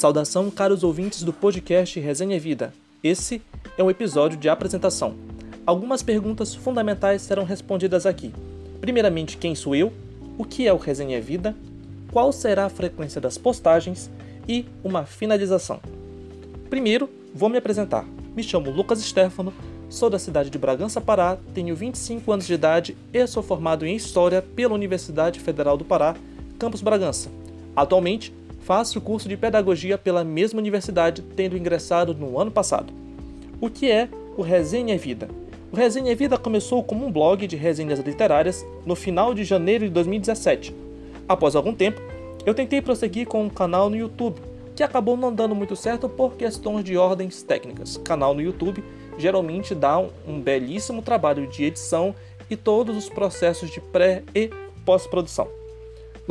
Saudação, caros ouvintes do podcast Resenha Vida. Esse é um episódio de apresentação. Algumas perguntas fundamentais serão respondidas aqui. Primeiramente, quem sou eu? O que é o Resenha Vida? Qual será a frequência das postagens? E uma finalização. Primeiro, vou me apresentar. Me chamo Lucas Stefano, sou da cidade de Bragança, Pará, tenho 25 anos de idade e sou formado em História pela Universidade Federal do Pará, campus Bragança. Atualmente, faço o curso de Pedagogia pela mesma universidade, tendo ingressado no ano passado. O que é o Resenha Vida? O Resenha Vida começou como um blog de resenhas literárias no final de janeiro de 2017. Após algum tempo, eu tentei prosseguir com um canal no YouTube, que acabou não dando muito certo por questões de ordens técnicas. Canal no YouTube geralmente dá um, belíssimo trabalho de edição e todos os processos de pré e pós-produção.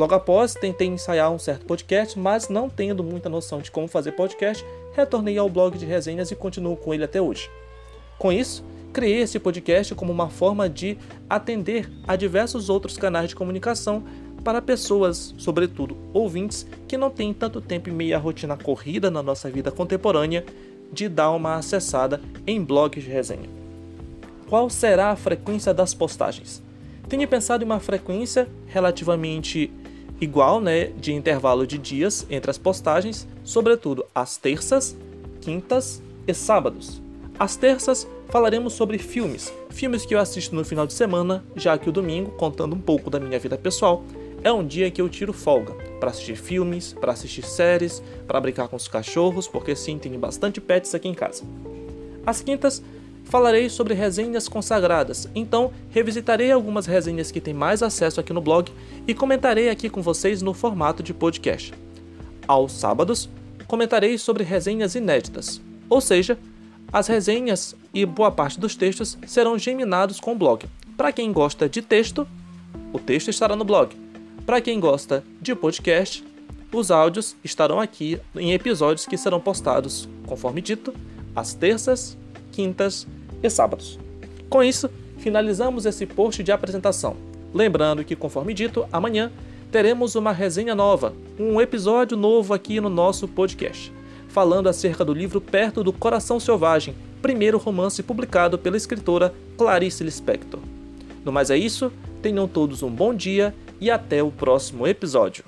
Logo após, tentei ensaiar um certo podcast, mas não tendo muita noção de como fazer podcast, retornei ao blog de resenhas e continuo com ele até hoje. Com isso, criei esse podcast como uma forma de atender a diversos outros canais de comunicação para pessoas, sobretudo ouvintes, que não têm tanto tempo e meia rotina corrida na nossa vida contemporânea de dar uma acessada em blogs de resenha. Qual será a frequência das postagens? Tenho pensado em uma frequência relativamente igual, né, de intervalo de dias entre as postagens, sobretudo às terças, quintas e sábados. Às terças falaremos sobre filmes, filmes que eu assisto no final de semana, já que o domingo, contando um pouco da minha vida pessoal, é um dia que eu tiro folga para assistir filmes, para assistir séries, para brincar com os cachorros, porque sim, tenho bastante pets aqui em casa. Às quintas, falarei sobre resenhas consagradas, então revisitarei algumas resenhas que têm mais acesso aqui no blog e comentarei aqui com vocês no formato de podcast. Aos sábados, comentarei sobre resenhas inéditas, ou seja, as resenhas e boa parte dos textos serão geminados com o blog. Para quem gosta de texto, o texto estará no blog. Para quem gosta de podcast, os áudios estarão aqui em episódios que serão postados, conforme dito, às terças, quintas e sábados. Com isso, finalizamos esse post de apresentação. Lembrando que, conforme dito, amanhã teremos uma resenha nova, um episódio novo aqui no nosso podcast, falando acerca do livro Perto do Coração Selvagem, primeiro romance publicado pela escritora Clarice Lispector. No mais é isso, tenham todos um bom dia e até o próximo episódio.